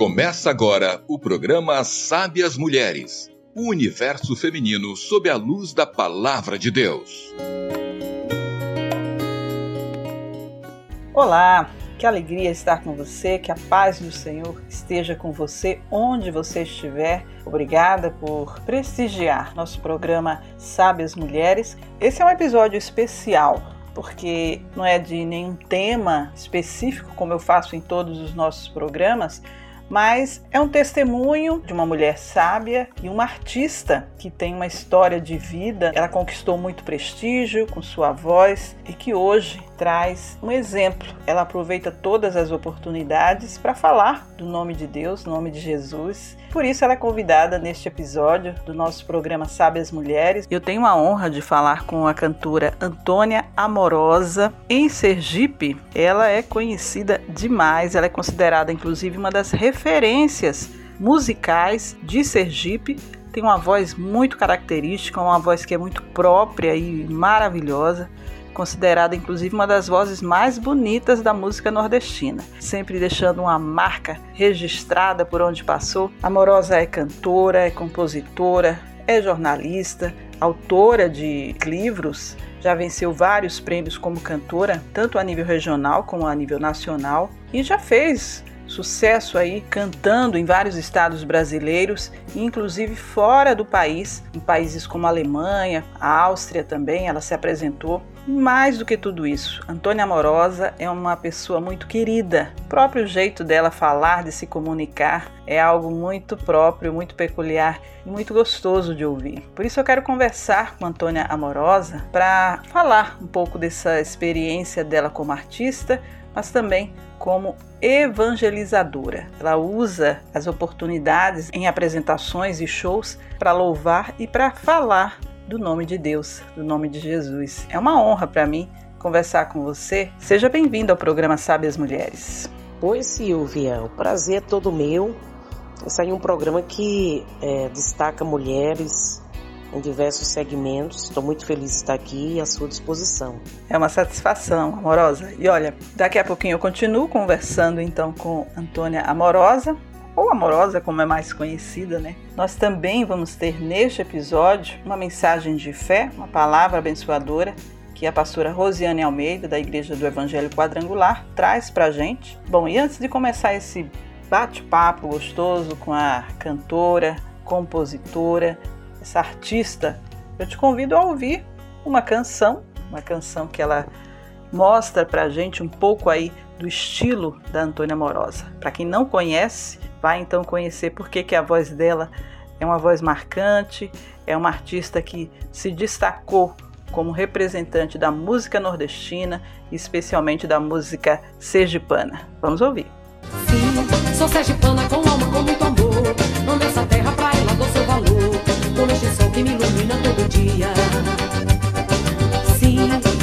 Começa agora o programa Sábias Mulheres, o universo feminino sob a luz da palavra de Deus. Olá, que alegria estar com você, que a paz do Senhor esteja com você onde você estiver. Obrigada por prestigiar nosso programa Sábias Mulheres. Esse é um episódio especial porque não é de nenhum tema específico, como eu faço em todos os nossos programas, mas é um testemunho de uma mulher sábia e uma artista que tem uma história de vida. Ela conquistou muito prestígio com sua voz e que hoje traz um exemplo. Ela aproveita todas as oportunidades para falar do nome de Deus, nome de Jesus. Por isso ela é convidada neste episódio do nosso programa Sábias Mulheres. Eu tenho a honra de falar com a cantora Antônia Amorosa em Sergipe. Ela é conhecida demais, ela é considerada inclusive uma das referências musicais de Sergipe tem uma voz muito característica, uma voz que é muito própria e maravilhosa considerada inclusive uma das vozes mais bonitas da música nordestina, sempre deixando uma marca registrada por onde passou. Amorosa é cantora, é compositora, é jornalista, autora de livros, já venceu vários prêmios como cantora, tanto a nível regional como a nível nacional, e já fez sucesso aí cantando em vários estados brasileiros, inclusive fora do país, em países como a Alemanha, a Áustria também, ela se apresentou. Mais do que tudo isso, Antônia Amorosa é uma pessoa muito querida. O próprio jeito dela falar, de se comunicar, é algo muito próprio, muito peculiar e muito gostoso de ouvir. Por isso eu quero conversar com Antônia Amorosa para falar um pouco dessa experiência dela como artista, mas também como evangelizadora. Ela usa as oportunidades em apresentações e shows para louvar e para falar do nome de Deus, do nome de Jesus. É uma honra para mim conversar com você. Seja bem-vindo ao programa Sábias Mulheres. Oi, Silvia. O prazer é todo meu. Esse aí é um programa que é, destaca mulheres em diversos segmentos. Estou muito feliz de estar aqui à sua disposição. É uma satisfação, Amorosa. E olha, daqui a pouquinho eu continuo conversando então com Antônia Amorosa, ou Amorosa, como é mais conhecida, né? Nós também vamos ter neste episódio uma mensagem de fé, uma palavra abençoadora que a pastora Rosiane Almeida, da Igreja do Evangelho Quadrangular, traz para gente. Bom, e antes de começar esse bate-papo gostoso com a cantora, compositora, essa artista, eu te convido a ouvir uma canção, uma canção que ela mostra pra gente um pouco aí do estilo da Antônia Morosa. Para quem não conhece, vai então conhecer por que, que a voz dela é uma voz marcante, é uma artista que se destacou como representante da música nordestina, especialmente da música sergipana. Vamos ouvir. Sim, sou sergipana com alma, com muito amor. Amo essa terra pra ela dou seu valor com este sol que me ilumina todo dia. Sim,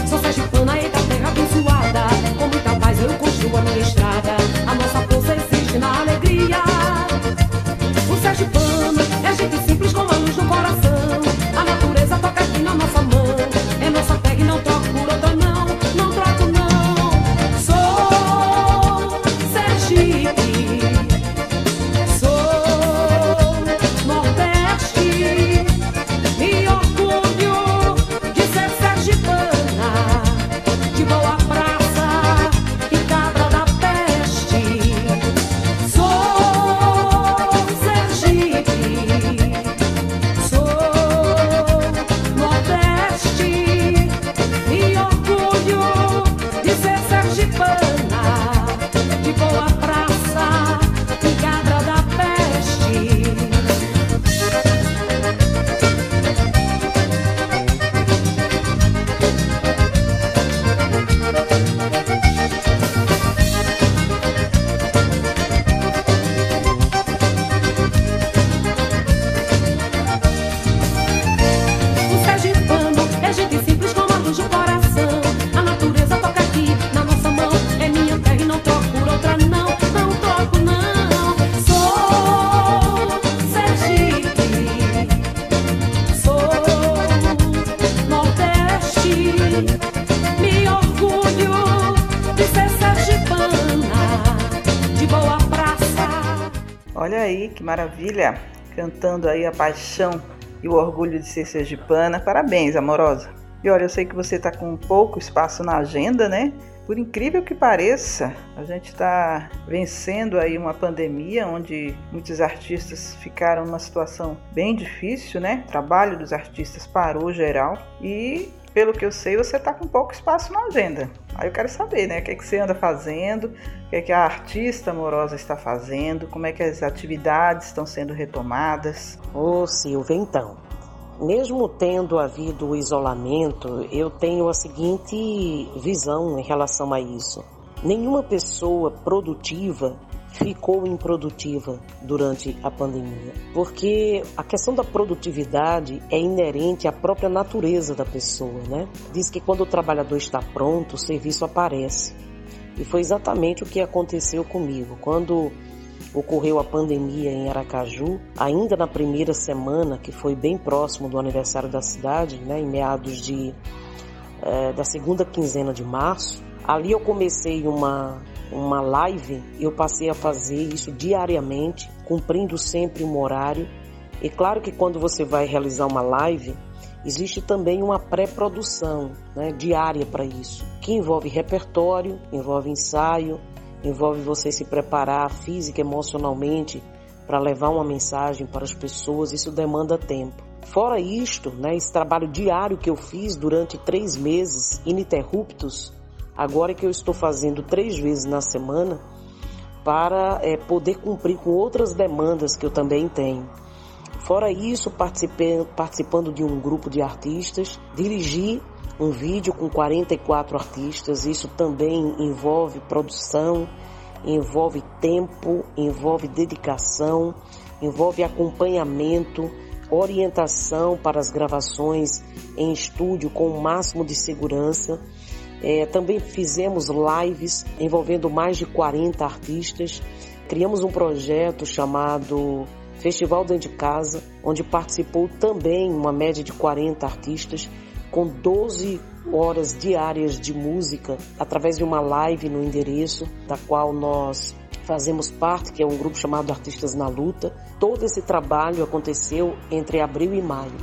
sou sergipana e da terra abençoada. Com muita paz eu construo a minha estrada. O sergipano é gente simples maravilha! Cantando aí a paixão e o orgulho de ser sergipana. Parabéns, amorosa. E olha, eu sei que você está com pouco espaço na agenda, né? Por incrível que pareça, a gente está vencendo aí uma pandemia onde muitos artistas ficaram numa situação bem difícil, né? O trabalho dos artistas parou geral e pelo que eu sei, você está com pouco espaço na agenda. Aí eu quero saber, né? O que, é que você anda fazendo, o que, é que a artista amorosa está fazendo, como é que as atividades estão sendo retomadas. Ô Silvia, então, mesmo tendo havido o isolamento, eu tenho a seguinte visão em relação a isso. Nenhuma pessoa produtiva ficou improdutiva durante a pandemia, porque a questão da produtividade é inerente à própria natureza da pessoa, né? Diz que quando o trabalhador está pronto, o serviço aparece. E foi exatamente o que aconteceu comigo. Quando ocorreu a pandemia em Aracaju, ainda na primeira semana, que foi bem próximo do aniversário da cidade, né, em meados de, é, da segunda quinzena de março, ali eu comecei uma, uma live eu passei a fazer isso diariamente, cumprindo sempre um horário. E claro que quando você vai realizar uma live, existe também uma pré-produção né, diária para isso, que envolve repertório, envolve ensaio, envolve você se preparar física, emocionalmente para levar uma mensagem para as pessoas. Isso demanda tempo. Fora isto, né, esse trabalho diário que eu fiz durante três meses ininterruptos, agora que eu estou fazendo três vezes na semana, para é, poder cumprir com outras demandas que eu também tenho. Fora isso, participando de um grupo de artistas, dirigi um vídeo com 44 artistas. Isso também envolve produção, envolve tempo, envolve dedicação, envolve acompanhamento, orientação para as gravações em estúdio com o máximo de segurança. É, também fizemos lives envolvendo mais de 40 artistas. Criamos um projeto chamado Festival Dentro de Casa, onde participou também uma média de 40 artistas com 12 horas diárias de música através de uma live no endereço da qual nós fazemos parte, que é um grupo chamado Artistas na Luta. Todo esse trabalho aconteceu entre abril e maio.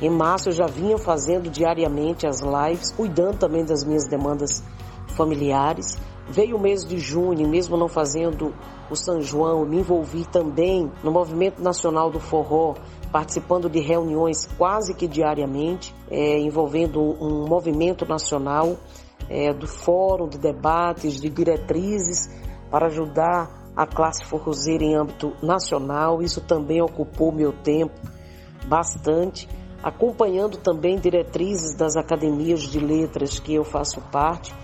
Em março eu já vinha fazendo diariamente as lives, cuidando também das minhas demandas familiares. Veio o mês de junho, mesmo não fazendo o São João, me envolvi também no Movimento Nacional do Forró, participando de reuniões quase que diariamente, é, envolvendo um movimento nacional é, do fórum de debates, de diretrizes para ajudar a classe forrozeira em âmbito nacional. Isso também ocupou meu tempo bastante, acompanhando também diretrizes das academias de letras que eu faço parte,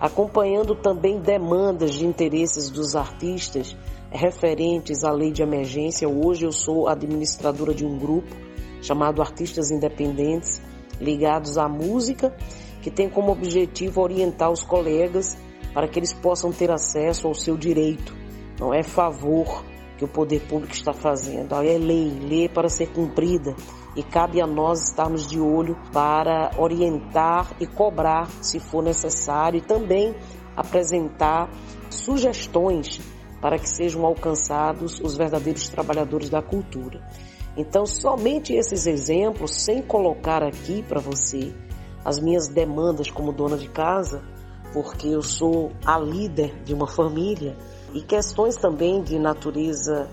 acompanhando também demandas de interesses dos artistas referentes à lei de emergência. Hoje eu sou administradora de um grupo chamado Artistas Independentes, ligados à música, que tem como objetivo orientar os colegas para que eles possam ter acesso ao seu direito. Não é favor que o poder público está fazendo, é lei, lei para ser cumprida. E cabe a nós estarmos de olho para orientar e cobrar, se for necessário, e também apresentar sugestões para que sejam alcançados os verdadeiros trabalhadores da cultura. Então, somente esses exemplos, sem colocar aqui para você as minhas demandas como dona de casa, porque eu sou a líder de uma família, e questões também de natureza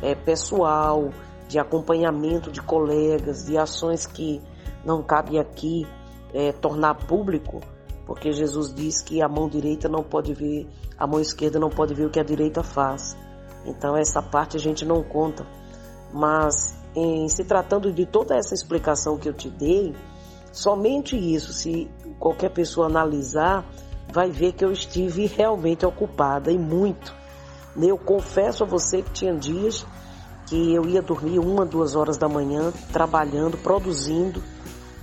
é, pessoal, de acompanhamento de colegas, de ações que não cabe aqui é, tornar público, porque Jesus diz que a mão direita não pode ver, a mão esquerda não pode ver o que a direita faz. Então essa parte a gente não conta. Mas em se tratando de toda essa explicação que eu te dei, somente isso, se qualquer pessoa analisar, vai ver que eu estive realmente ocupada e muito. Eu confesso a você que tinha dias que eu ia dormir uma, duas horas da manhã, trabalhando, produzindo,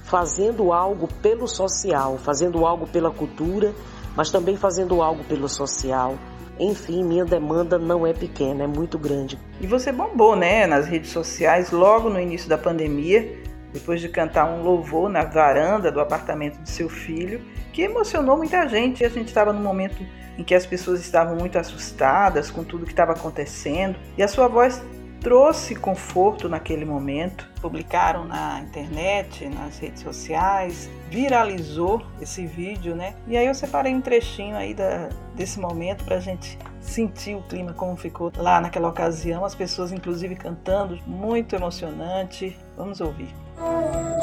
fazendo algo pelo social, fazendo algo pela cultura, mas também fazendo algo pelo social. Enfim, minha demanda não é pequena, é muito grande. E você bombou, né, nas redes sociais logo no início da pandemia, depois de cantar um louvor na varanda do apartamento do seu filho, que emocionou muita gente. A gente estava num momento em que as pessoas estavam muito assustadas com tudo que estava acontecendo e a sua voz trouxe conforto naquele momento. Publicaram na internet, nas redes sociais, viralizou esse vídeo, né? E aí eu separei um trechinho aí da, desse momento para a gente sentir o clima como ficou lá naquela ocasião, as pessoas inclusive cantando, muito emocionante. Vamos ouvir.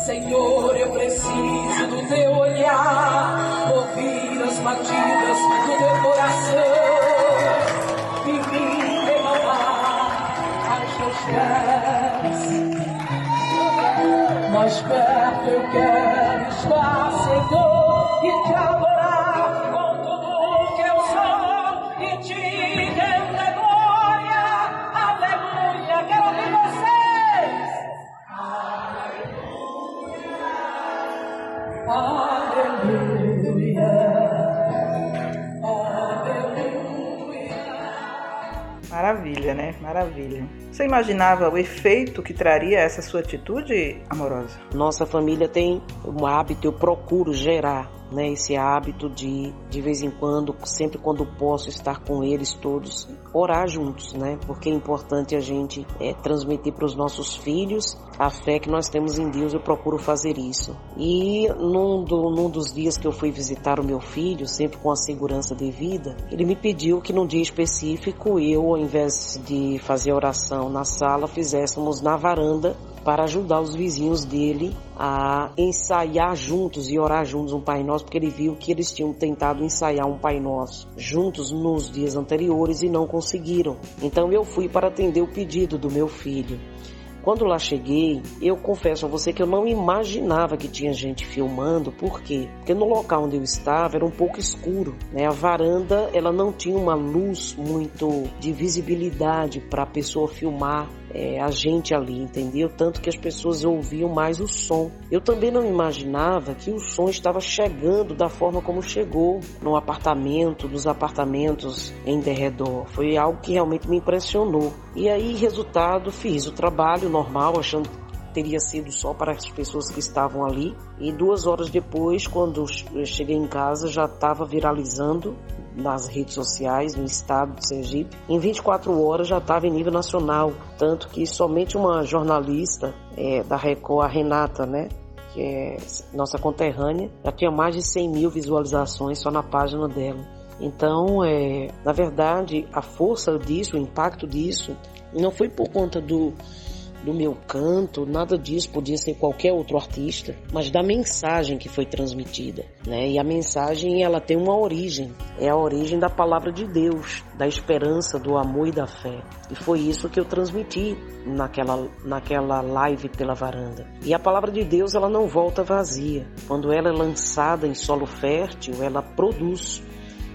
Senhor, eu preciso do teu olhar, ouvir as batidas do meu coração pés. Mais perto eu quero estar, Senhor, e te adorar com tudo que eu sou e te render glória. Aleluia, quero ouvir vocês. Aleluia. Maravilha, né? Maravilha. Você imaginava o efeito que traria essa sua atitude amorosa? Nossa família tem um hábito, eu procuro gerar né, esse hábito de, de vez em quando, sempre quando posso estar com eles todos, orar juntos, né? Porque é importante a gente é, transmitir para os nossos filhos a fé que nós temos em Deus. Eu procuro fazer isso. E num, do, num dos dias que eu fui visitar o meu filho, sempre com a segurança devida, ele me pediu que num dia específico eu, ao invés de fazer oração na sala, fizéssemos na varanda para ajudar os vizinhos dele a ensaiar juntos e orar juntos um Pai Nosso, porque ele viu que eles tinham tentado ensaiar um Pai Nosso juntos nos dias anteriores e não conseguiram. Então eu fui para atender o pedido do meu filho. Quando lá cheguei, eu confesso a você que eu não imaginava que tinha gente filmando, por quê? Porque no local onde eu estava era um pouco escuro, né? A varanda, ela não tinha uma luz muito de visibilidade para a pessoa filmar é, a gente ali, entendeu? Tanto que as pessoas ouviam mais o som. Eu também não imaginava que o som estava chegando da forma como chegou no apartamento, dos apartamentos em derredor. Foi algo que realmente me impressionou. E aí, resultado, fiz o trabalho normal, achando teria sido só para as pessoas que estavam ali. E duas horas depois, quando eu cheguei em casa, já estava viralizando nas redes sociais no estado de Sergipe. Em 24 horas já estava em nível nacional, tanto que somente uma jornalista é, da Record, a Renata, né, que é nossa conterrânea, já tinha mais de 100 mil visualizações só na página dela. Então, é, na verdade, a força disso, o impacto disso, não foi por conta do, do meu canto, nada disso, podia ser qualquer outro artista, mas da mensagem que foi transmitida, né? E a mensagem ela tem uma origem, é a origem da palavra de Deus, da esperança, do amor e da fé. E foi isso que eu transmiti naquela naquela live pela varanda. E a palavra de Deus ela não volta vazia. Quando ela é lançada em solo fértil, ela produz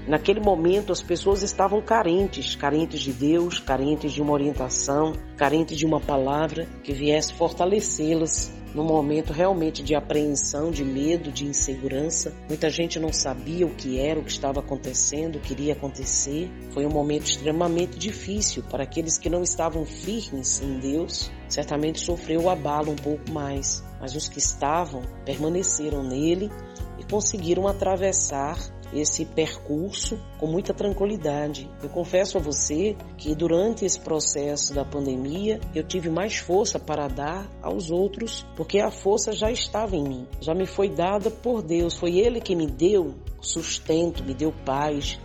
Naquele momento as pessoas estavam carentes, carentes de Deus, carentes de uma orientação, carentes de uma palavra que viesse fortalecê-las num momento realmente de apreensão, de medo, de insegurança. Muita gente não sabia o que era, o que estava acontecendo, o que iria acontecer. Foi um momento extremamente difícil para aqueles que não estavam firmes em Deus. Certamente sofreu o abalo um pouco mais, mas os que estavam permaneceram nele e conseguiram atravessar esse percurso com muita tranquilidade. Eu confesso a você que durante esse processo da pandemia eu tive mais força para dar aos outros, porque a força já estava em mim, já me foi dada por Deus. Foi Ele que me deu sustento, me deu paz,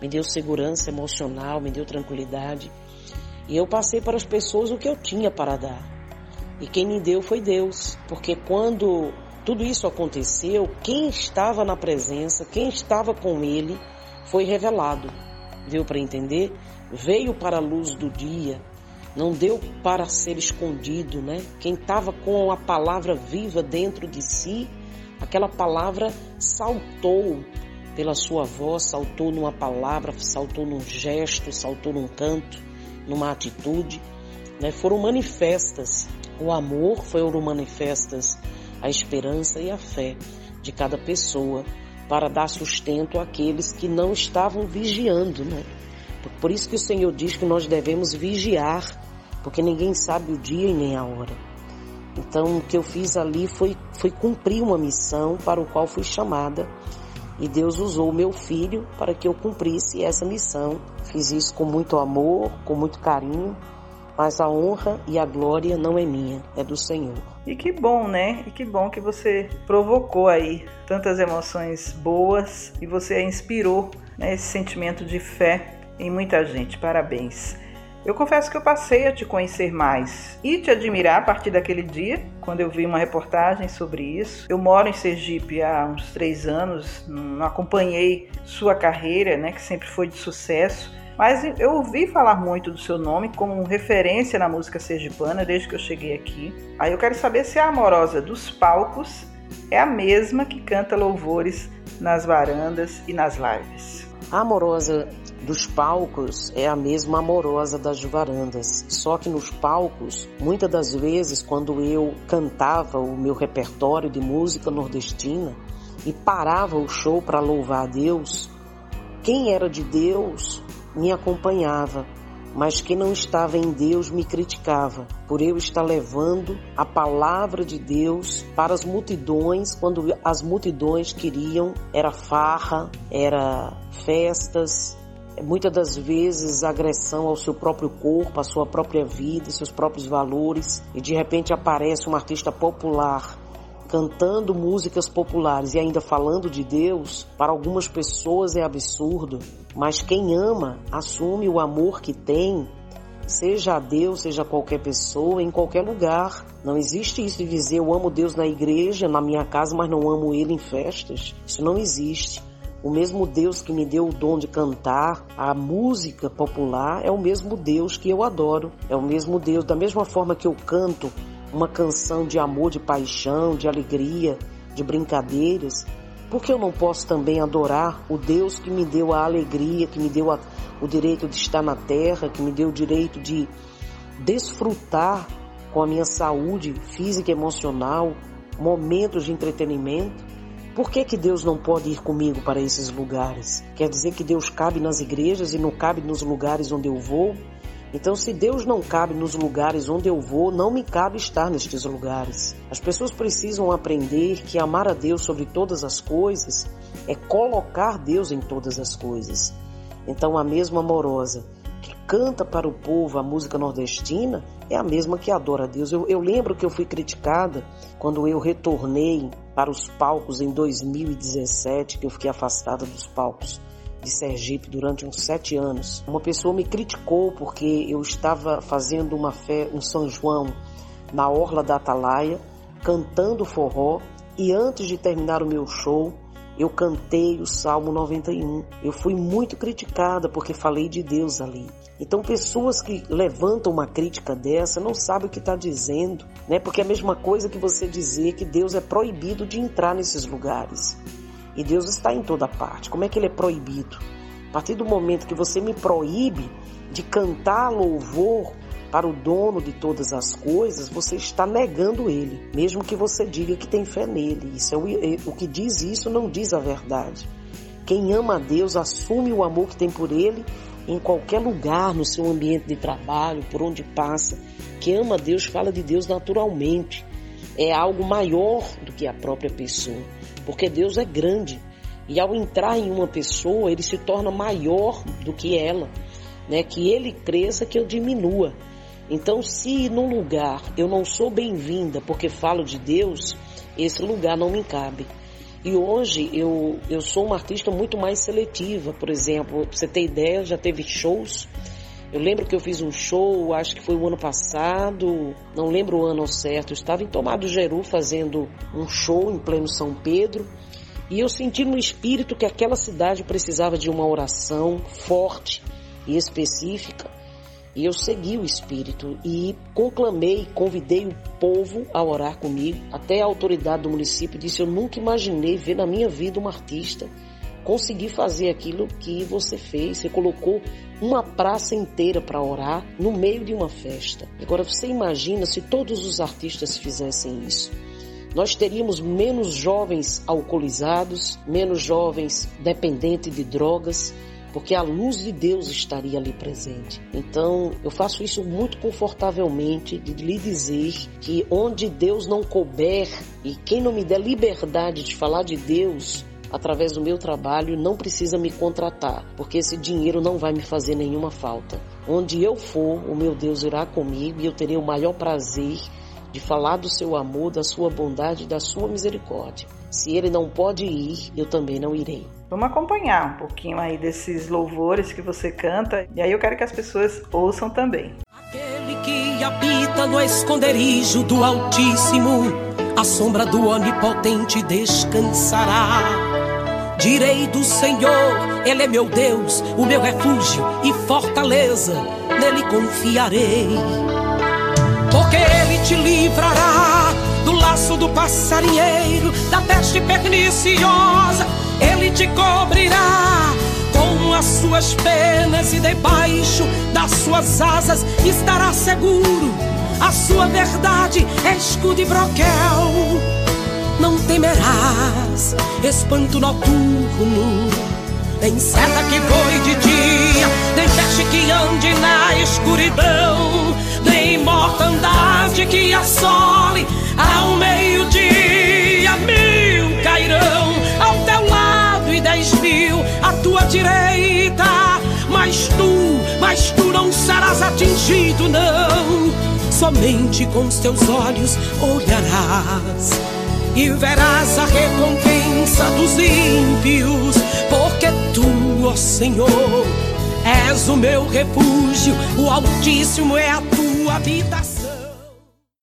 me deu segurança emocional, me deu tranquilidade. E eu passei para as pessoas o que eu tinha para dar. E quem me deu foi Deus, porque quando tudo isso aconteceu, quem estava na presença, quem estava com ele, foi revelado. Deu para entender? Veio para a luz do dia, não deu para ser escondido, né? Quem estava com a palavra viva dentro de si, aquela palavra saltou pela sua voz, saltou numa palavra, saltou num gesto, saltou num canto, numa atitude, né? Foram manifestas. O amor foram manifestas a esperança e a fé de cada pessoa para dar sustento àqueles que não estavam vigiando, né? Por isso que o Senhor diz que nós devemos vigiar, porque ninguém sabe o dia e nem a hora. Então, o que eu fiz ali foi, foi cumprir uma missão para o qual fui chamada. E Deus usou o meu filho para que eu cumprisse essa missão. Fiz isso com muito amor, com muito carinho mas a honra e a glória não é minha, é do Senhor. E que bom, né? E que bom que você provocou aí tantas emoções boas e você inspirou né, esse sentimento de fé em muita gente. Parabéns. Eu confesso que eu passei a te conhecer mais e te admirar a partir daquele dia, quando eu vi uma reportagem sobre isso. Eu moro em Sergipe há uns três anos, não acompanhei sua carreira, né, que sempre foi de sucesso, mas eu ouvi falar muito do seu nome como referência na música sergipana desde que eu cheguei aqui. Aí eu quero saber se a amorosa dos palcos é a mesma que canta louvores nas varandas e nas lives. A amorosa dos palcos é a mesma amorosa das varandas. Só que nos palcos, muitas das vezes, quando eu cantava o meu repertório de música nordestina e parava o show para louvar a Deus, quem era de Deus me acompanhava, mas quem não estava em Deus me criticava, por eu estar levando a palavra de Deus para as multidões, quando as multidões queriam era farra, era festas, muitas das vezes agressão ao seu próprio corpo, à sua própria vida, seus próprios valores, e de repente aparece um artista popular cantando músicas populares e ainda falando de Deus, para algumas pessoas é absurdo, mas quem ama assume o amor que tem, seja a Deus, seja qualquer pessoa, em qualquer lugar. Não existe isso de dizer eu amo Deus na igreja, na minha casa, mas não amo Ele em festas. Isso não existe. O mesmo Deus que me deu o dom de cantar a música popular é o mesmo Deus que eu adoro. É o mesmo Deus, da mesma forma que eu canto uma canção de amor, de paixão, de alegria, de brincadeiras, por que eu não posso também adorar o Deus que me deu a alegria, que me deu a, o direito de estar na terra, que me deu o direito de desfrutar com a minha saúde física e emocional momentos de entretenimento? Por que, que Deus não pode ir comigo para esses lugares? Quer dizer que Deus cabe nas igrejas e não cabe nos lugares onde eu vou? Então, se Deus não cabe nos lugares onde eu vou, não me cabe estar nestes lugares. As pessoas precisam aprender que amar a Deus sobre todas as coisas é colocar Deus em todas as coisas. Então, a mesma amorosa que canta para o povo a música nordestina é a mesma que adora a Deus. Eu, eu lembro que eu fui criticada quando eu retornei para os palcos em 2017, que eu fiquei afastada dos palcos de Sergipe durante uns sete anos. Uma pessoa me criticou porque eu estava fazendo uma fé, um São João, na Orla da Atalaia, cantando forró, e antes de terminar o meu show, eu cantei o Salmo 91. Eu fui muito criticada porque falei de Deus ali. Então, pessoas que levantam uma crítica dessa não sabem o que está dizendo, né? Porque é a mesma coisa que você dizer que Deus é proibido de entrar nesses lugares. E Deus está em toda parte. Como é que ele é proibido? A partir do momento que você me proíbe de cantar louvor para o dono de todas as coisas, você está negando ele, mesmo que você diga que tem fé nele. Isso é o, é, o que diz isso não diz a verdade. Quem ama a Deus assume o amor que tem por ele em qualquer lugar, no seu ambiente de trabalho, por onde passa. Quem ama Deus fala de Deus naturalmente. É algo maior do que a própria pessoa porque Deus é grande. E ao entrar em uma pessoa, ele se torna maior do que ela, né? Que ele cresça, que eu diminua. Então, se num lugar eu não sou bem-vinda porque falo de Deus, esse lugar não me cabe. E hoje eu, eu sou uma artista muito mais seletiva. Por exemplo, pra você ter ideia, já teve shows. Eu lembro que eu fiz um show, acho que foi o ano passado, não lembro o ano certo. Eu estava em Tomado Geru fazendo um show em pleno São Pedro. E eu senti no espírito que aquela cidade precisava de uma oração forte e específica. E eu segui o espírito e conclamei, convidei o povo a orar comigo. Até a autoridade do município disse: Eu nunca imaginei ver na minha vida um artista conseguir fazer aquilo que você fez. Você colocou uma praça inteira para orar no meio de uma festa. Agora você imagina se todos os artistas fizessem isso. Nós teríamos menos jovens alcoolizados, menos jovens dependentes de drogas, porque a luz de Deus estaria ali presente. Então, eu faço isso muito confortavelmente de lhe dizer que onde Deus não couber e quem não me der liberdade de falar de Deus, através do meu trabalho não precisa me contratar, porque esse dinheiro não vai me fazer nenhuma falta. Onde eu for, o meu Deus irá comigo e eu terei o maior prazer de falar do seu amor, da sua bondade e da sua misericórdia. Se ele não pode ir, eu também não irei. Vamos acompanhar um pouquinho aí desses louvores que você canta e aí eu quero que as pessoas ouçam também. Aquele que habita no esconderijo do Altíssimo, a sombra do Onipotente descansará. Direi do Senhor, Ele é meu Deus, o meu refúgio e fortaleza, nele confiarei porque ele te livrará do laço do passarinheiro, da peste perniciosa, ele te cobrirá com as suas penas e debaixo das suas asas estará seguro. A sua verdade é escudo e broquel. Não temerás espanto noturno, nem seta que voe de dia, nem peste que ande na escuridão nem mortandade que assole ao meio-dia. Mil cairão ao teu lado e dez mil à tua direita. Mas tu, mas tu não serás atingido, não. Somente com os teus olhos olharás e verás a recompensa dos ímpios, porque tu, ó Senhor, és o meu refúgio, o Altíssimo é a tua habitação.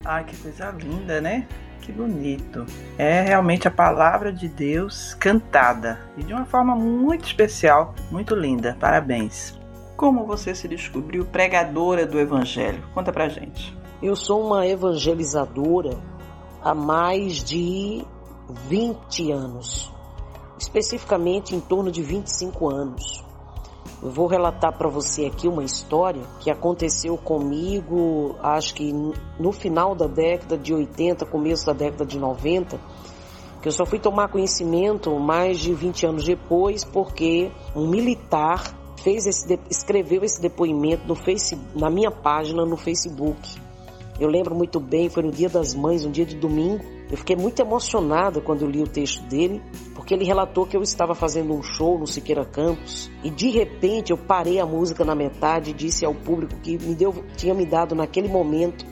Ai, que coisa linda, né? Que bonito. É realmente a palavra de Deus cantada e de uma forma muito especial, muito linda. Parabéns. Como você se descobriu pregadora do Evangelho? Conta pra gente. Eu sou uma evangelizadora há mais de 20 anos, especificamente em torno de 25 anos. Eu vou relatar para você aqui uma história que aconteceu comigo, acho que no final da década de 80, começo da década de 90, que eu só fui tomar conhecimento mais de 20 anos depois, porque um militar fez esse, escreveu esse depoimento no face, na minha página no Facebook. Eu lembro muito bem, foi no Dia das Mães, um dia de domingo. Eu fiquei muito emocionada quando eu li o texto dele, porque ele relatou que eu estava fazendo um show no Siqueira Campos e de repente eu parei a música na metade e disse ao público que me deu, tinha me dado naquele momento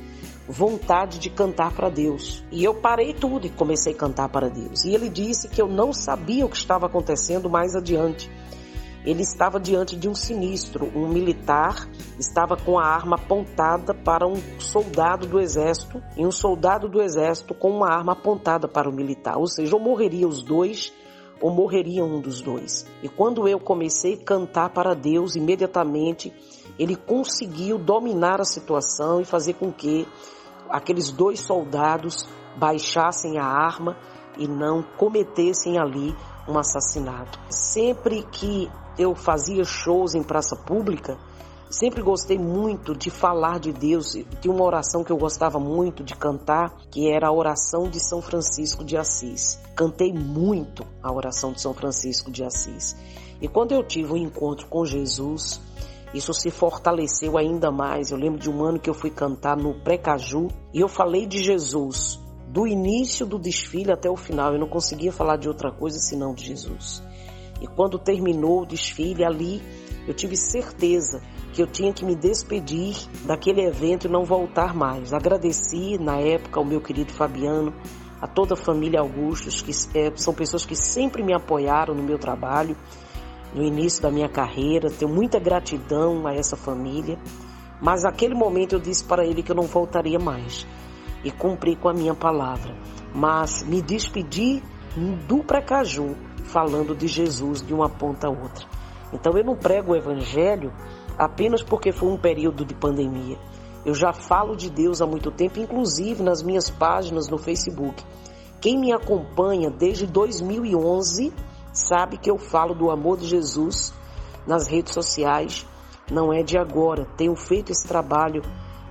vontade de cantar para Deus. E eu parei tudo e comecei a cantar para Deus. E ele disse que eu não sabia o que estava acontecendo mais adiante ele estava diante de um sinistro. Um militar estava com a arma apontada para um soldado do exército e um soldado do exército com uma arma apontada para o militar. Ou seja, ou morreria os dois ou morreria um dos dois. E quando eu comecei a cantar para Deus, imediatamente ele conseguiu dominar a situação e fazer com que aqueles dois soldados baixassem a arma e não cometessem ali um assassinato. Sempre que eu fazia shows em praça pública, sempre gostei muito de falar de Deus. Tinha uma oração que eu gostava muito de cantar, que era a oração de São Francisco de Assis. Cantei muito a oração de São Francisco de Assis. E quando eu tive um encontro com Jesus, isso se fortaleceu ainda mais. Eu lembro de um ano que eu fui cantar no Precaju e eu falei de Jesus, do início do desfile até o final. Eu não conseguia falar de outra coisa senão de Jesus. E quando terminou o desfile ali, eu tive certeza que eu tinha que me despedir daquele evento e não voltar mais. Agradeci na época ao meu querido Fabiano, a toda a família Augustos, que é, são pessoas que sempre me apoiaram no meu trabalho, no início da minha carreira. Tenho muita gratidão a essa família. Mas naquele momento eu disse para ele que eu não voltaria mais e cumpri com a minha palavra. Mas me despedi do Precaju falando de Jesus de uma ponta a outra. Então eu não prego o evangelho apenas porque foi um período de pandemia. Eu já falo de Deus há muito tempo, inclusive nas minhas páginas no Facebook. Quem me acompanha desde 2011 sabe que eu falo do amor de Jesus nas redes sociais. Não é de agora. Tenho feito esse trabalho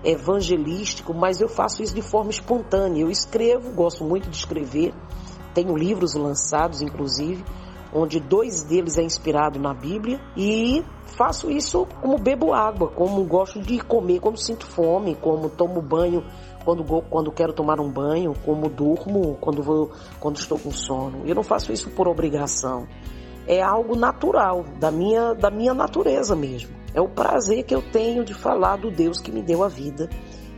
evangelístico, mas eu faço isso de forma espontânea. Eu escrevo, gosto muito de escrever tenho livros lançados, inclusive, onde dois deles é inspirado na Bíblia e faço isso como bebo água, como gosto de comer, como sinto fome, como tomo banho quando, quando quero tomar um banho, como durmo, quando, vou, quando estou com sono. Eu não faço isso por obrigação. É algo natural, da minha, da minha natureza mesmo. É o prazer que eu tenho de falar do Deus que me deu a vida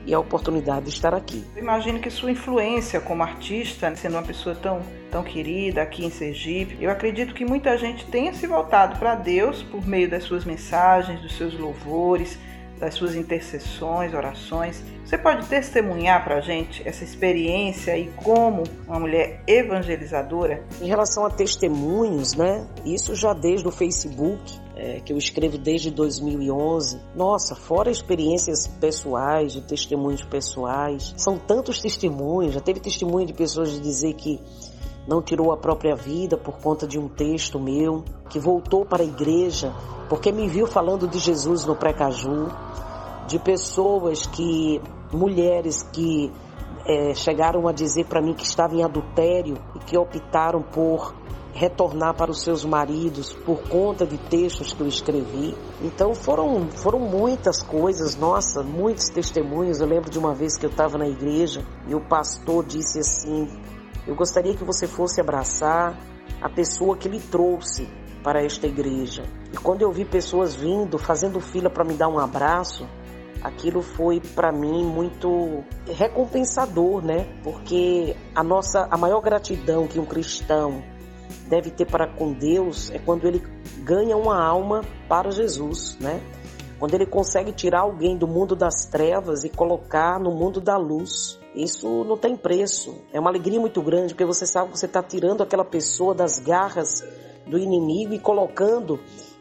e a oportunidade de estar aqui. Eu imagino que sua influência como artista, sendo uma pessoa tão, tão querida aqui em Sergipe, eu acredito que muita gente tenha se voltado para Deus por meio das suas mensagens, dos seus louvores, das suas intercessões, orações. Você pode testemunhar para a gente essa experiência e como uma mulher evangelizadora? Em relação a testemunhos, né? Isso já desde o Facebook, é, que eu escrevo desde 2011. Nossa, fora experiências pessoais, de testemunhos pessoais, são tantos testemunhos. Já teve testemunho de pessoas de dizer que não tirou a própria vida por conta de um texto meu, que voltou para a igreja porque me viu falando de Jesus no Precaju, de pessoas que, mulheres que é, chegaram a dizer para mim que estavam em adultério e que optaram por retornar para os seus maridos por conta de textos que eu escrevi. Então foram, foram muitas coisas, nossa, muitos testemunhos. Eu lembro de uma vez que eu estava na igreja e o pastor disse assim: Eu gostaria que você fosse abraçar a pessoa que lhe trouxe para esta igreja. E quando eu vi pessoas vindo, fazendo fila para me dar um abraço, aquilo foi para mim muito recompensador, né? Porque a nossa a maior gratidão que um cristão deve ter para com Deus é quando ele ganha uma alma para Jesus, né? Quando ele consegue tirar alguém do mundo das trevas e colocar no mundo da luz. Isso não tem preço. É uma alegria muito grande porque você sabe que você está tirando aquela pessoa das garras do inimigo e colocando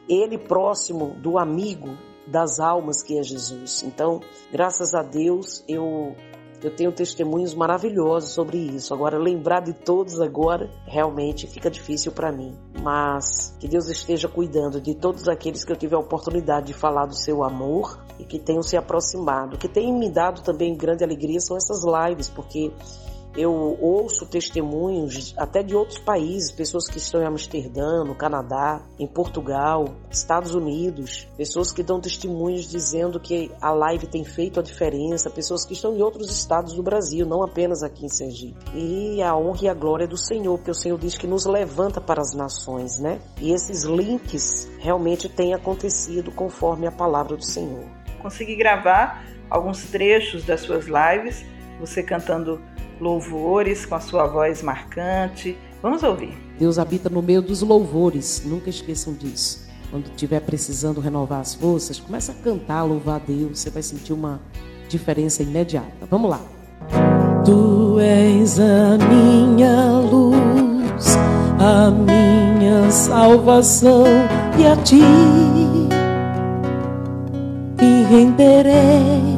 ele próximo do amigo das almas que é Jesus. Então, graças a Deus, eu eu tenho testemunhos maravilhosos sobre isso. Agora, lembrar de todos agora realmente fica difícil para mim. Mas que Deus esteja cuidando de todos aqueles que eu tive a oportunidade de falar do seu amor e que tenham se aproximado. O que tem me dado também grande alegria são essas lives, porque eu ouço testemunhos até de outros países, pessoas que estão em Amsterdã, no Canadá, em Portugal, Estados Unidos, pessoas que dão testemunhos dizendo que a live tem feito a diferença, pessoas que estão em outros estados do Brasil, não apenas aqui em Sergipe. E a honra e a glória do Senhor, porque o Senhor diz que nos levanta para as nações, né? E esses links realmente têm acontecido conforme a palavra do Senhor. Consegui gravar alguns trechos das suas lives, você cantando louvores com a sua voz marcante. Vamos ouvir. Deus habita no meio dos louvores, nunca esqueçam disso. Quando estiver precisando renovar as forças, começa a cantar, louvar a Deus, você vai sentir uma diferença imediata. Vamos lá. Tu és a minha luz, a minha salvação, e a ti me renderei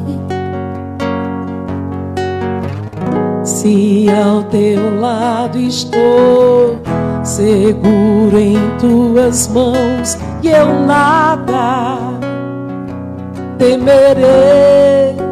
Se ao teu lado estou, seguro em tuas mãos, e eu nada temerei.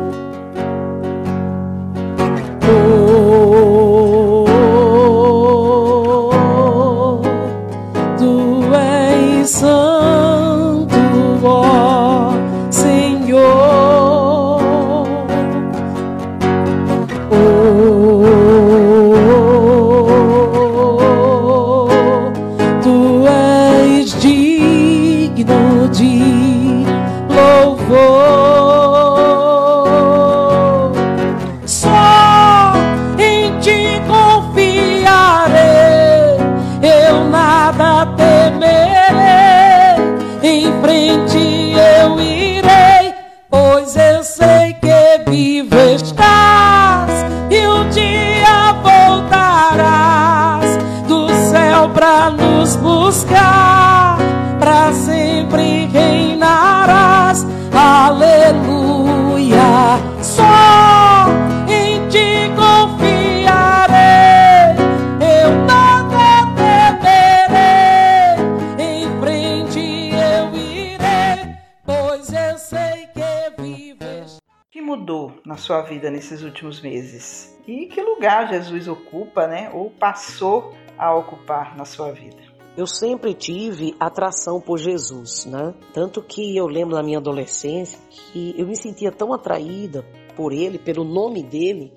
Nesses últimos meses? E que lugar Jesus ocupa, né? Ou passou a ocupar na sua vida? Eu sempre tive atração por Jesus, né? Tanto que eu lembro na minha adolescência que eu me sentia tão atraída por ele, pelo nome dele,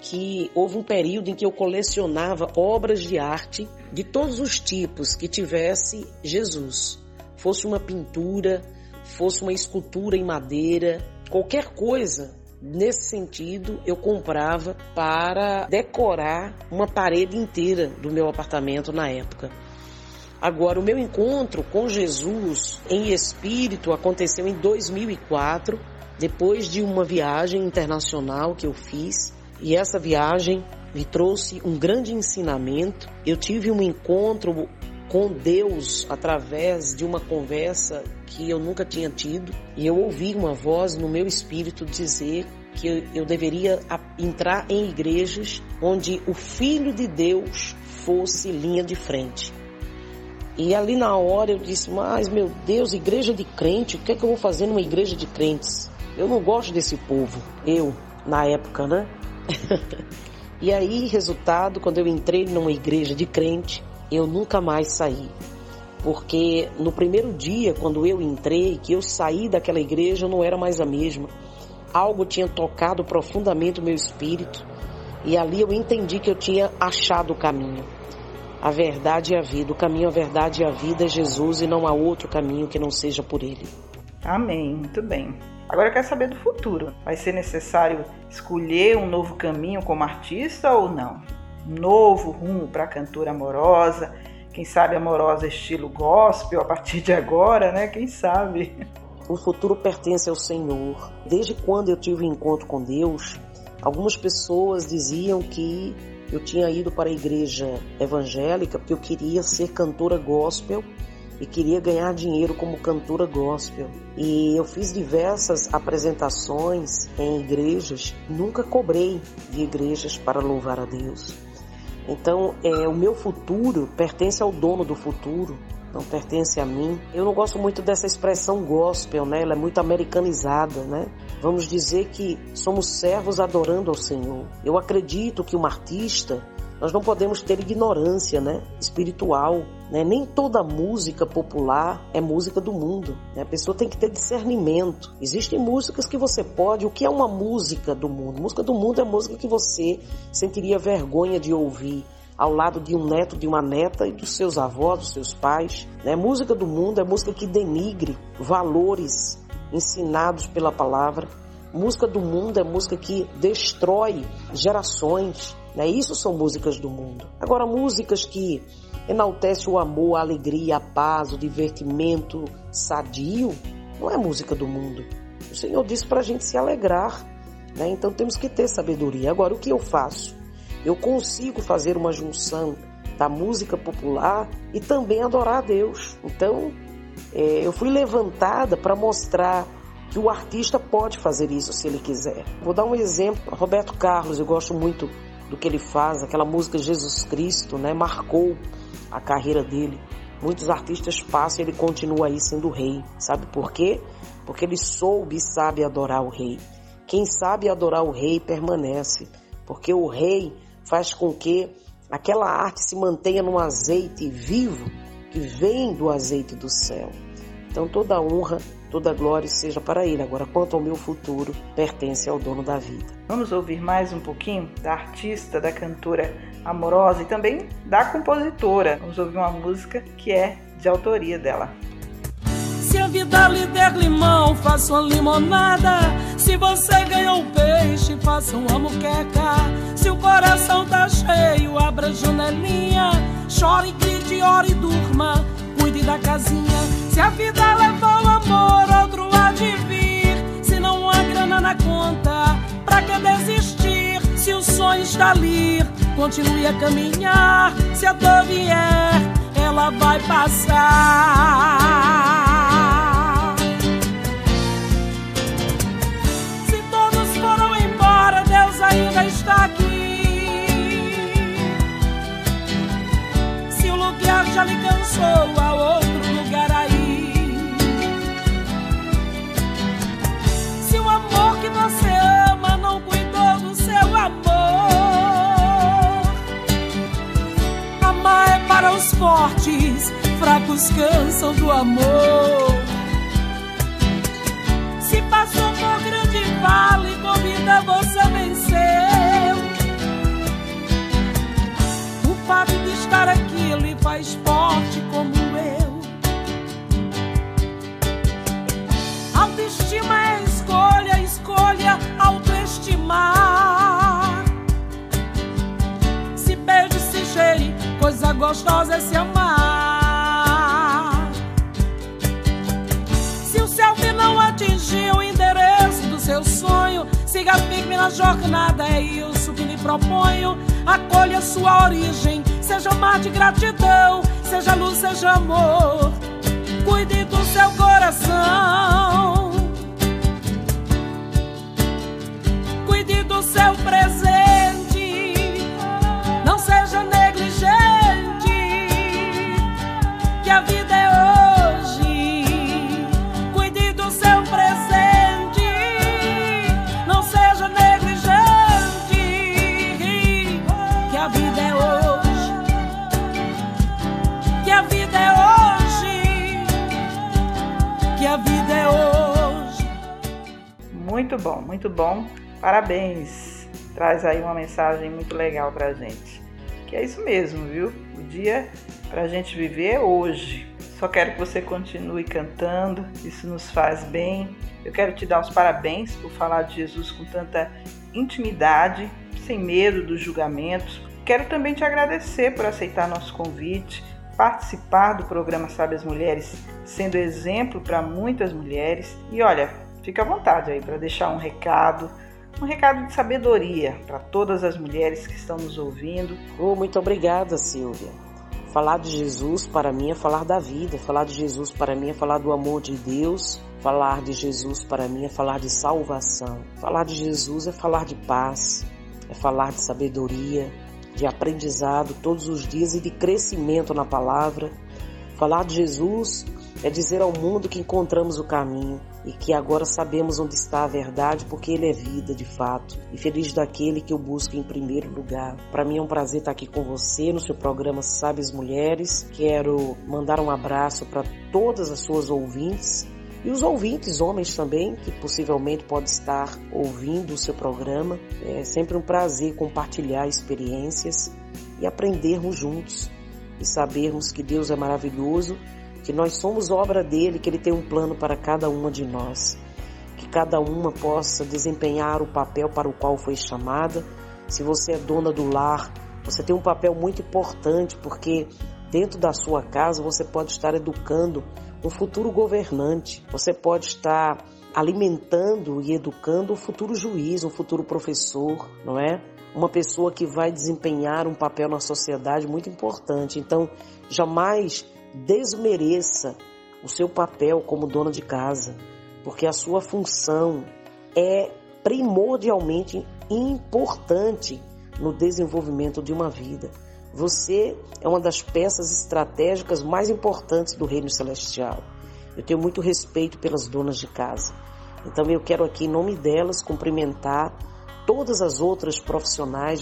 que houve um período em que eu colecionava obras de arte de todos os tipos que tivesse Jesus. Fosse uma pintura, fosse uma escultura em madeira, qualquer coisa nesse sentido eu comprava para decorar uma parede inteira do meu apartamento na época. Agora, o meu encontro com Jesus em espírito aconteceu em 2004, depois de uma viagem internacional que eu fiz. E essa viagem me trouxe um grande ensinamento. Eu tive um encontro com Deus através de uma conversa que eu nunca tinha tido. E eu ouvi uma voz no meu espírito dizer que eu deveria entrar em igrejas onde o Filho de Deus fosse linha de frente. E ali na hora eu disse, mas meu Deus, igreja de crente, o que é que eu vou fazer numa igreja de crentes? Eu não gosto desse povo, eu, na época, né? e aí, resultado, quando eu entrei numa igreja de crente, eu nunca mais saí. Porque no primeiro dia, quando eu entrei, que eu saí daquela igreja, eu não era mais a mesma. Algo tinha tocado profundamente o meu espírito e ali eu entendi que eu tinha achado o caminho a verdade e a vida. O caminho, a verdade e a vida é Jesus e não há outro caminho que não seja por Ele. Amém, muito bem. Agora eu quero saber do futuro. Vai ser necessário escolher um novo caminho como artista ou não? Novo rumo para a cantora amorosa, quem sabe amorosa estilo gospel a partir de agora, né? Quem sabe? O futuro pertence ao Senhor. Desde quando eu tive um encontro com Deus, algumas pessoas diziam que eu tinha ido para a igreja evangélica porque eu queria ser cantora gospel e queria ganhar dinheiro como cantora gospel. E eu fiz diversas apresentações em igrejas, nunca cobrei de igrejas para louvar a Deus. Então, é, o meu futuro pertence ao dono do futuro, não pertence a mim. Eu não gosto muito dessa expressão gospel, né? Ela é muito americanizada, né? Vamos dizer que somos servos adorando ao Senhor. Eu acredito que um artista nós não podemos ter ignorância, né? Espiritual, né? Nem toda música popular é música do mundo. Né? A pessoa tem que ter discernimento. Existem músicas que você pode. O que é uma música do mundo? Música do mundo é música que você sentiria vergonha de ouvir ao lado de um neto, de uma neta e dos seus avós, dos seus pais. Né? Música do mundo é música que denigre valores ensinados pela palavra. Música do mundo é música que destrói gerações. Né? Isso são músicas do mundo. Agora, músicas que enaltecem o amor, a alegria, a paz, o divertimento sadio, não é música do mundo. O Senhor disse para a gente se alegrar. Né? Então temos que ter sabedoria. Agora, o que eu faço? eu consigo fazer uma junção da música popular e também adorar a Deus. Então, é, eu fui levantada para mostrar que o artista pode fazer isso se ele quiser. Vou dar um exemplo. Roberto Carlos, eu gosto muito do que ele faz, aquela música Jesus Cristo, né? Marcou a carreira dele. Muitos artistas passam e ele continua aí sendo rei. Sabe por quê? Porque ele soube e sabe adorar o rei. Quem sabe adorar o rei permanece, porque o rei faz com que aquela arte se mantenha num azeite vivo que vem do azeite do céu. Então toda honra, toda glória seja para ele. Agora, quanto ao meu futuro, pertence ao dono da vida. Vamos ouvir mais um pouquinho da artista, da cantora amorosa e também da compositora. Vamos ouvir uma música que é de autoria dela. Se a vida lhe der limão, faça uma limonada. Se você ganhou um peixe, faça uma muqueca. Se o coração tá cheio, abra a janelinha. Chore, grite, ore e durma. Cuide da casinha. Se a vida levou o amor, outro há de vir. Se não há grana na conta, pra que desistir? Se o sonho está ali, continue a caminhar. Se a dor vier, ela vai passar. ainda está aqui. Se o lugar já lhe cansou, há outro para os fortes, fracos cansam do amor. Se passou por grande vale, com vida você venceu. O fato de estar aqui gostosa é se amar. Se o selfie não atingiu o endereço do seu sonho, siga firme na jornada, é isso que lhe proponho. Acolha sua origem, seja mar de gratidão, seja luz, seja amor. Cuide do seu coração. Cuide do seu presente. Que a vida é hoje. Cuide do seu presente. Não seja negligente. Que a vida é hoje. Que a vida é hoje. Que a vida é hoje. Muito bom, muito bom. Parabéns. Traz aí uma mensagem muito legal pra gente. Que é isso mesmo, viu? O dia pra gente viver hoje. Só quero que você continue cantando, isso nos faz bem. Eu quero te dar os parabéns por falar de Jesus com tanta intimidade, sem medo dos julgamentos. Quero também te agradecer por aceitar nosso convite, participar do programa Sabe as Mulheres, sendo exemplo para muitas mulheres. E olha, fica à vontade aí para deixar um recado, um recado de sabedoria para todas as mulheres que estão nos ouvindo. Oh, muito obrigada, Silvia. Falar de Jesus para mim é falar da vida, falar de Jesus para mim é falar do amor de Deus, falar de Jesus para mim é falar de salvação, falar de Jesus é falar de paz, é falar de sabedoria, de aprendizado todos os dias e de crescimento na palavra. Falar de Jesus é dizer ao mundo que encontramos o caminho e que agora sabemos onde está a verdade, porque Ele é vida de fato. E feliz daquele que o busca em primeiro lugar. Para mim é um prazer estar aqui com você no seu programa Sábias Mulheres. Quero mandar um abraço para todas as suas ouvintes e os ouvintes, homens também, que possivelmente pode estar ouvindo o seu programa. É sempre um prazer compartilhar experiências e aprendermos juntos e sabermos que Deus é maravilhoso que nós somos obra dele, que ele tem um plano para cada uma de nós, que cada uma possa desempenhar o papel para o qual foi chamada. Se você é dona do lar, você tem um papel muito importante, porque dentro da sua casa você pode estar educando um futuro governante, você pode estar alimentando e educando um futuro juiz, um futuro professor, não é? Uma pessoa que vai desempenhar um papel na sociedade muito importante. Então, jamais desmereça o seu papel como dona de casa, porque a sua função é primordialmente importante no desenvolvimento de uma vida. Você é uma das peças estratégicas mais importantes do reino celestial. Eu tenho muito respeito pelas donas de casa. Então eu quero aqui, em nome delas, cumprimentar todas as outras profissionais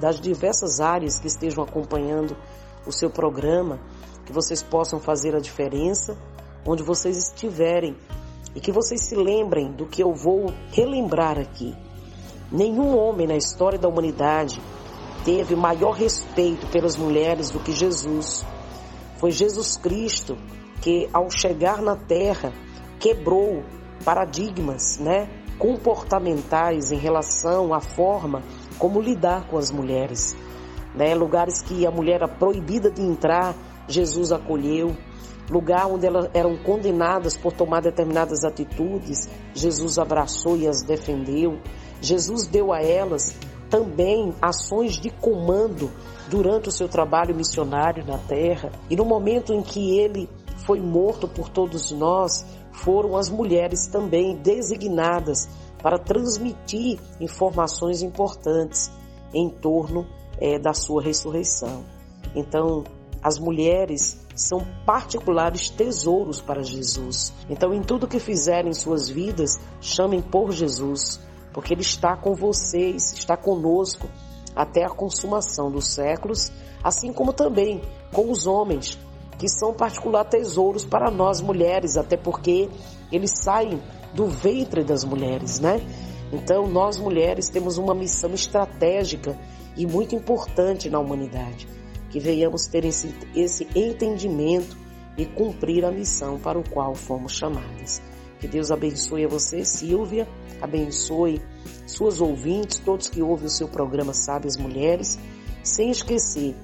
das diversas áreas que estejam acompanhando o seu programa que vocês possam fazer a diferença onde vocês estiverem e que vocês se lembrem do que eu vou relembrar aqui. Nenhum homem na história da humanidade teve maior respeito pelas mulheres do que Jesus. Foi Jesus Cristo que, ao chegar na terra, quebrou paradigmas, né, comportamentais em relação à forma como lidar com as mulheres, né, lugares que a mulher era proibida de entrar, Jesus acolheu. Lugar onde elas eram condenadas por tomar determinadas atitudes, Jesus abraçou e as defendeu. Jesus deu a elas também ações de comando durante o seu trabalho missionário na terra. E no momento em que ele foi morto por todos nós, foram as mulheres também designadas para transmitir informações importantes em torno é, da sua ressurreição. Então, as mulheres são particulares tesouros para Jesus. Então, em tudo que fizerem em suas vidas, chamem por Jesus, porque Ele está com vocês, está conosco até a consumação dos séculos, assim como também com os homens, que são particular tesouros para nós mulheres, até porque eles saem do ventre das mulheres, né? Então, nós mulheres temos uma missão estratégica e muito importante na humanidade que venhamos ter esse, entendimento e cumprir a missão para o qual fomos chamadas. Que Deus abençoe a você, Silvia, abençoe suas ouvintes, todos que ouvem o seu programa Sábias Mulheres, sem esquecer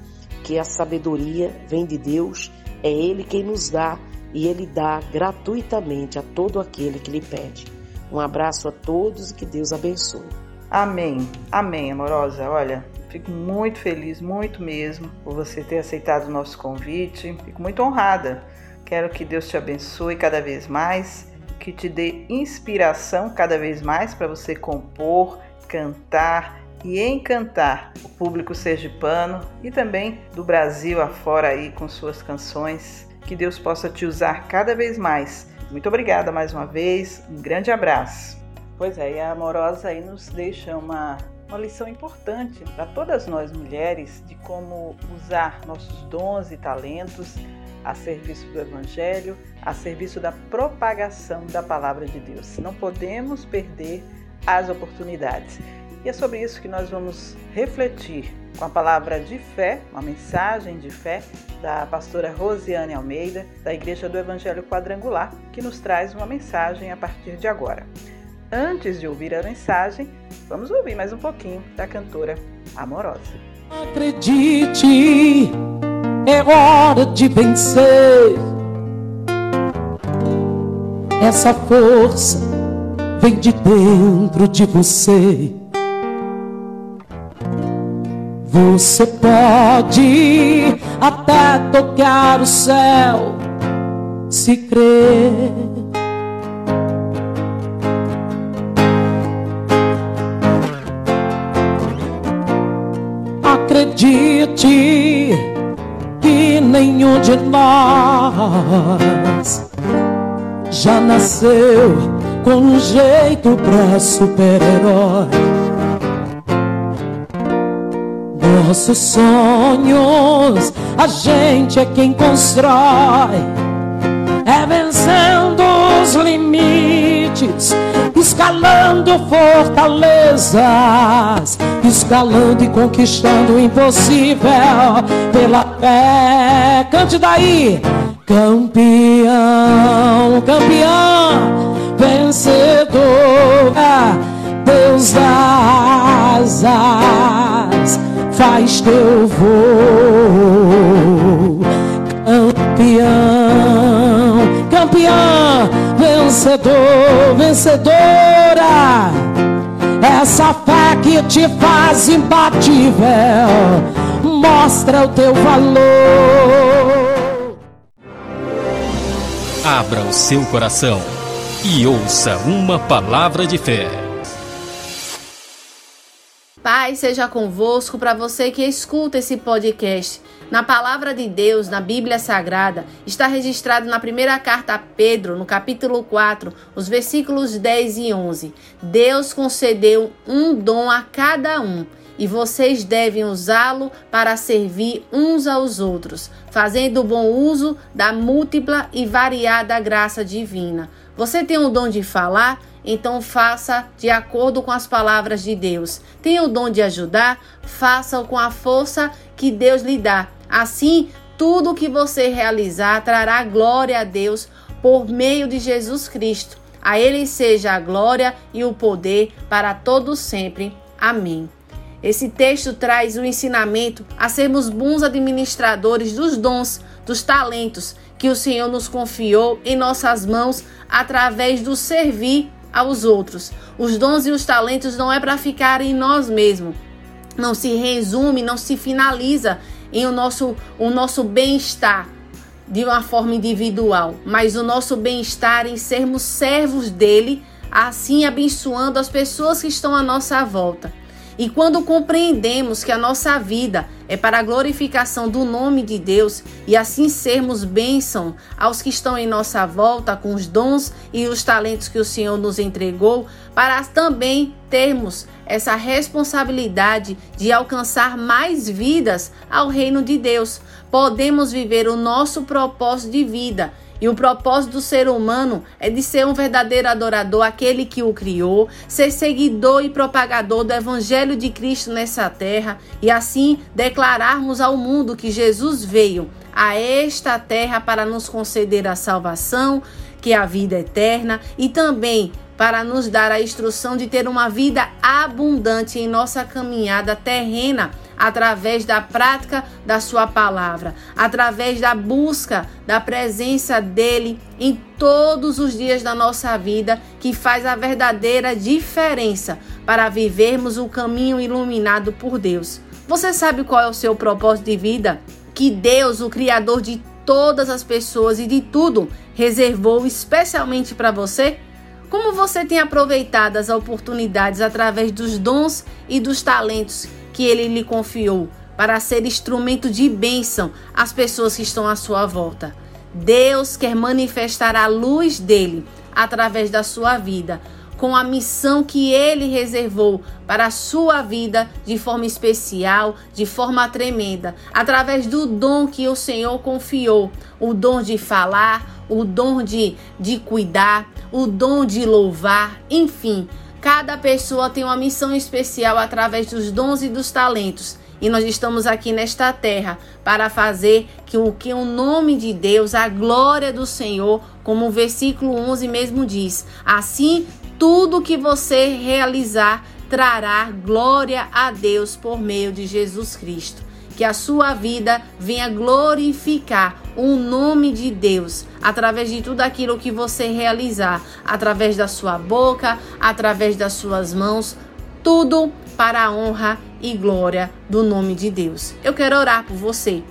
que a sabedoria vem de Deus, é Ele quem nos dá e Ele dá gratuitamente a todo aquele que lhe pede. Um abraço a todos e que Deus abençoe. Amém, amém, amorosa. Olha, fico muito feliz, muito mesmo, por você ter aceitado o nosso convite. Fico muito honrada. Quero que Deus te abençoe cada vez mais, que te dê inspiração cada vez mais para você compor, cantar e encantar o público sergipano e também do Brasil afora aí com suas canções. Que Deus possa te usar cada vez mais. Muito obrigada mais uma vez, um grande abraço. Pois é, e a Amorosa aí nos deixa uma, uma lição importante para todas nós mulheres de como usar nossos dons e talentos a serviço do Evangelho, a serviço da propagação da palavra de Deus. Não podemos perder as oportunidades. E é sobre isso que nós vamos refletir com a palavra de fé, uma mensagem de fé da pastora Rosiane Almeida, da Igreja do Evangelho Quadrangular, que nos traz uma mensagem a partir de agora. Antes de ouvir a mensagem, vamos ouvir mais um pouquinho da cantora Amorosa. Acredite, é hora de vencer. Essa força vem de dentro de você. Você pode até tocar o céu se crer. Acredite que nenhum de nós já nasceu com um jeito pra super-herói. Nossos sonhos, a gente é quem constrói. É vencendo os limites, escalando fortalezas, escalando e conquistando o impossível pela fé. Cante daí, campeão, campeão, vencedor, Deus das asas faz teu voo. Vencedor, vencedora. Essa fé que te faz imbatível, mostra o teu valor. Abra o seu coração e ouça uma palavra de fé. Pai seja convosco para você que escuta esse podcast. Na palavra de Deus, na Bíblia Sagrada, está registrado na primeira carta a Pedro, no capítulo 4, os versículos 10 e 11. Deus concedeu um dom a cada um e vocês devem usá-lo para servir uns aos outros, fazendo bom uso da múltipla e variada graça divina. Você tem o dom de falar? Então faça de acordo com as palavras de Deus. Tem o dom de ajudar? Faça-o com a força que Deus lhe dá. Assim, tudo que você realizar trará glória a Deus por meio de Jesus Cristo. A Ele seja a glória e o poder para todos sempre. Amém. Esse texto traz o ensinamento a sermos bons administradores dos dons, dos talentos que o Senhor nos confiou em nossas mãos através do servir aos outros. Os dons e os talentos não é para ficar em nós mesmos. Não se resume, não se finaliza em o nosso, o nosso bem-estar de uma forma individual, mas o nosso bem-estar em sermos servos dele, assim abençoando as pessoas que estão à nossa volta. E quando compreendemos que a nossa vida é para a glorificação do nome de Deus e assim sermos bênção aos que estão em nossa volta com os dons e os talentos que o Senhor nos entregou, para também termos essa responsabilidade de alcançar mais vidas ao reino de Deus. Podemos viver o nosso propósito de vida e o propósito do ser humano é de ser um verdadeiro adorador, aquele que o criou, ser seguidor e propagador do Evangelho de Cristo nessa terra e assim declararmos ao mundo que Jesus veio a esta terra para nos conceder a salvação, que é a vida eterna e também para nos dar a instrução de ter uma vida abundante em nossa caminhada terrena através da prática da Sua palavra, através da busca da presença dEle em todos os dias da nossa vida, que faz a verdadeira diferença para vivermos o caminho iluminado por Deus. Você sabe qual é o seu propósito de vida? Que Deus, o Criador de todas as pessoas e de tudo, reservou especialmente para você? Como você tem aproveitado as oportunidades através dos dons e dos talentos que ele lhe confiou para ser instrumento de bênção às pessoas que estão à sua volta? Deus quer manifestar a luz dele através da sua vida, com a missão que ele reservou para a sua vida de forma especial, de forma tremenda, através do dom que o Senhor confiou o dom de falar, o dom de, de cuidar, o dom de louvar, enfim. Cada pessoa tem uma missão especial através dos dons e dos talentos. E nós estamos aqui nesta terra para fazer que o que o nome de Deus, a glória do Senhor, como o versículo 11 mesmo diz, assim tudo que você realizar trará glória a Deus por meio de Jesus Cristo que a sua vida venha glorificar o nome de Deus através de tudo aquilo que você realizar, através da sua boca, através das suas mãos, tudo para a honra e glória do nome de Deus. Eu quero orar por você.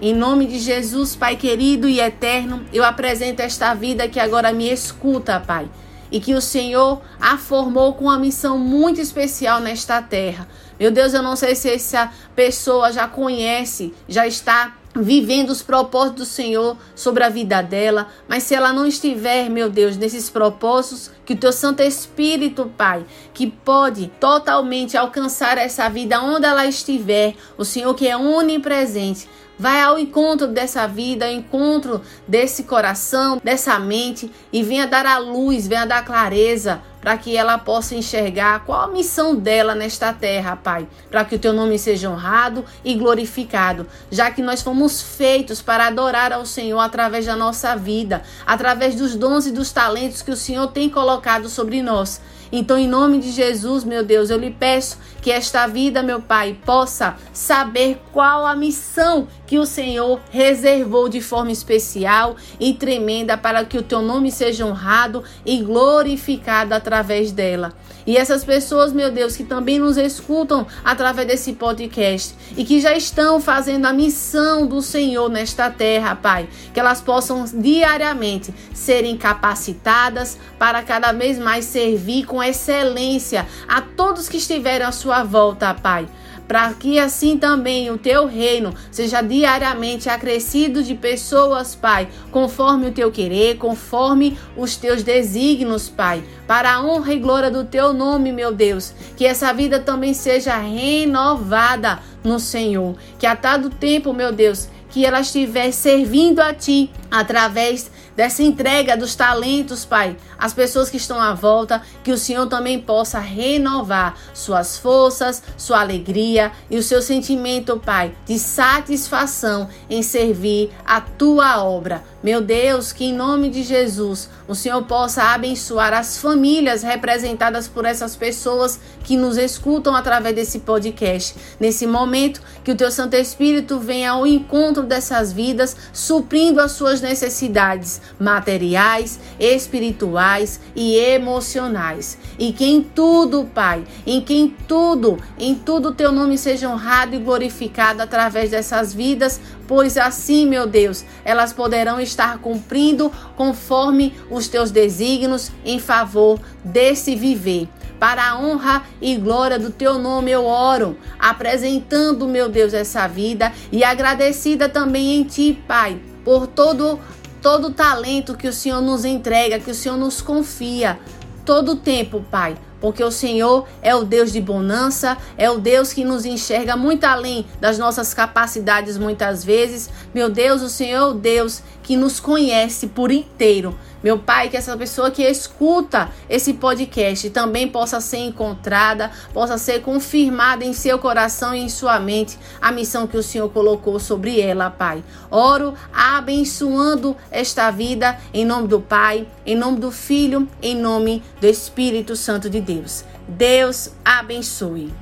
Em nome de Jesus, Pai querido e eterno, eu apresento esta vida que agora me escuta, Pai, e que o Senhor a formou com uma missão muito especial nesta terra meu Deus, eu não sei se essa pessoa já conhece, já está vivendo os propósitos do Senhor sobre a vida dela, mas se ela não estiver, meu Deus, nesses propósitos, que o teu Santo Espírito, Pai, que pode totalmente alcançar essa vida onde ela estiver, o Senhor que é onipresente, Vai ao encontro dessa vida, ao encontro desse coração, dessa mente e venha dar a luz, venha dar clareza para que ela possa enxergar qual a missão dela nesta terra, Pai, para que o teu nome seja honrado e glorificado, já que nós fomos feitos para adorar ao Senhor através da nossa vida, através dos dons e dos talentos que o Senhor tem colocado sobre nós. Então, em nome de Jesus, meu Deus, eu lhe peço que esta vida, meu Pai, possa saber qual a missão que o Senhor reservou de forma especial e tremenda para que o teu nome seja honrado e glorificado através dela. E essas pessoas, meu Deus, que também nos escutam através desse podcast e que já estão fazendo a missão do Senhor nesta terra, Pai, que elas possam diariamente serem capacitadas para cada vez mais servir com excelência a todos que estiverem à sua volta, Pai para que assim também o teu reino seja diariamente acrescido de pessoas, Pai, conforme o teu querer, conforme os teus desígnios, Pai, para a honra e glória do teu nome, meu Deus. Que essa vida também seja renovada no Senhor. Que a todo tempo, meu Deus, que ela estiver servindo a ti através dessa entrega dos talentos, Pai, as pessoas que estão à volta, que o Senhor também possa renovar suas forças, sua alegria e o seu sentimento, Pai, de satisfação em servir a tua obra. Meu Deus, que em nome de Jesus o Senhor possa abençoar as famílias representadas por essas pessoas que nos escutam através desse podcast. Nesse momento, que o teu Santo Espírito venha ao encontro dessas vidas, suprindo as suas necessidades materiais, espirituais e emocionais. E que em tudo, Pai, em que em tudo, em tudo teu nome seja honrado e glorificado através dessas vidas, pois assim, meu Deus, elas poderão estar cumprindo conforme os teus desígnios em favor desse viver. Para a honra e glória do teu nome eu oro, apresentando, meu Deus, essa vida e agradecida também em ti, Pai, por todo todo o talento que o Senhor nos entrega, que o Senhor nos confia todo o tempo, Pai porque o Senhor é o Deus de bonança, é o Deus que nos enxerga muito além das nossas capacidades muitas vezes. Meu Deus, o Senhor é o Deus que nos conhece por inteiro. Meu Pai, que essa pessoa que escuta esse podcast também possa ser encontrada, possa ser confirmada em seu coração e em sua mente a missão que o Senhor colocou sobre ela, Pai. Oro abençoando esta vida em nome do Pai, em nome do Filho, em nome do Espírito Santo de Deus. Deus abençoe.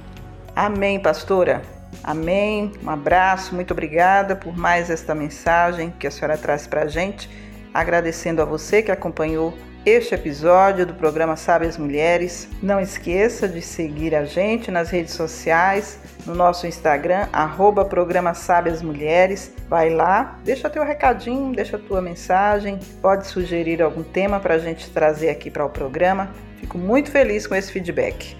Amém, pastora. Amém. Um abraço, muito obrigada por mais esta mensagem que a senhora traz para a gente. Agradecendo a você que acompanhou este episódio do programa Sabe as Mulheres. Não esqueça de seguir a gente nas redes sociais, no nosso Instagram, arroba programa Sabe as Mulheres. Vai lá, deixa teu recadinho, deixa tua mensagem, pode sugerir algum tema para a gente trazer aqui para o programa. Fico muito feliz com esse feedback.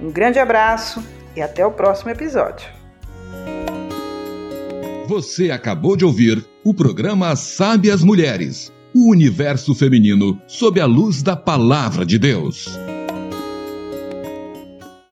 Um grande abraço e até o próximo episódio. Você acabou de ouvir o programa Sabe as Mulheres o universo feminino sob a luz da Palavra de Deus.